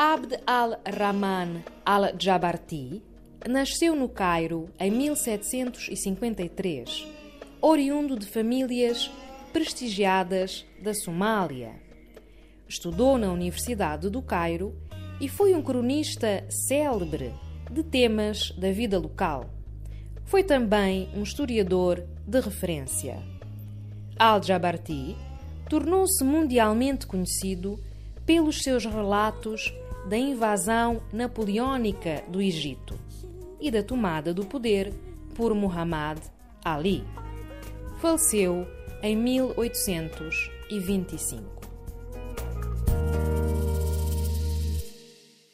Abd al-Rahman al-Jabarti nasceu no Cairo em 1753, oriundo de famílias prestigiadas da Somália. Estudou na Universidade do Cairo e foi um cronista célebre de temas da vida local. Foi também um historiador de referência. Al-Jabarti tornou-se mundialmente conhecido pelos seus relatos da invasão napoleônica do Egito e da tomada do poder por Muhammad Ali. Faleceu em 1825.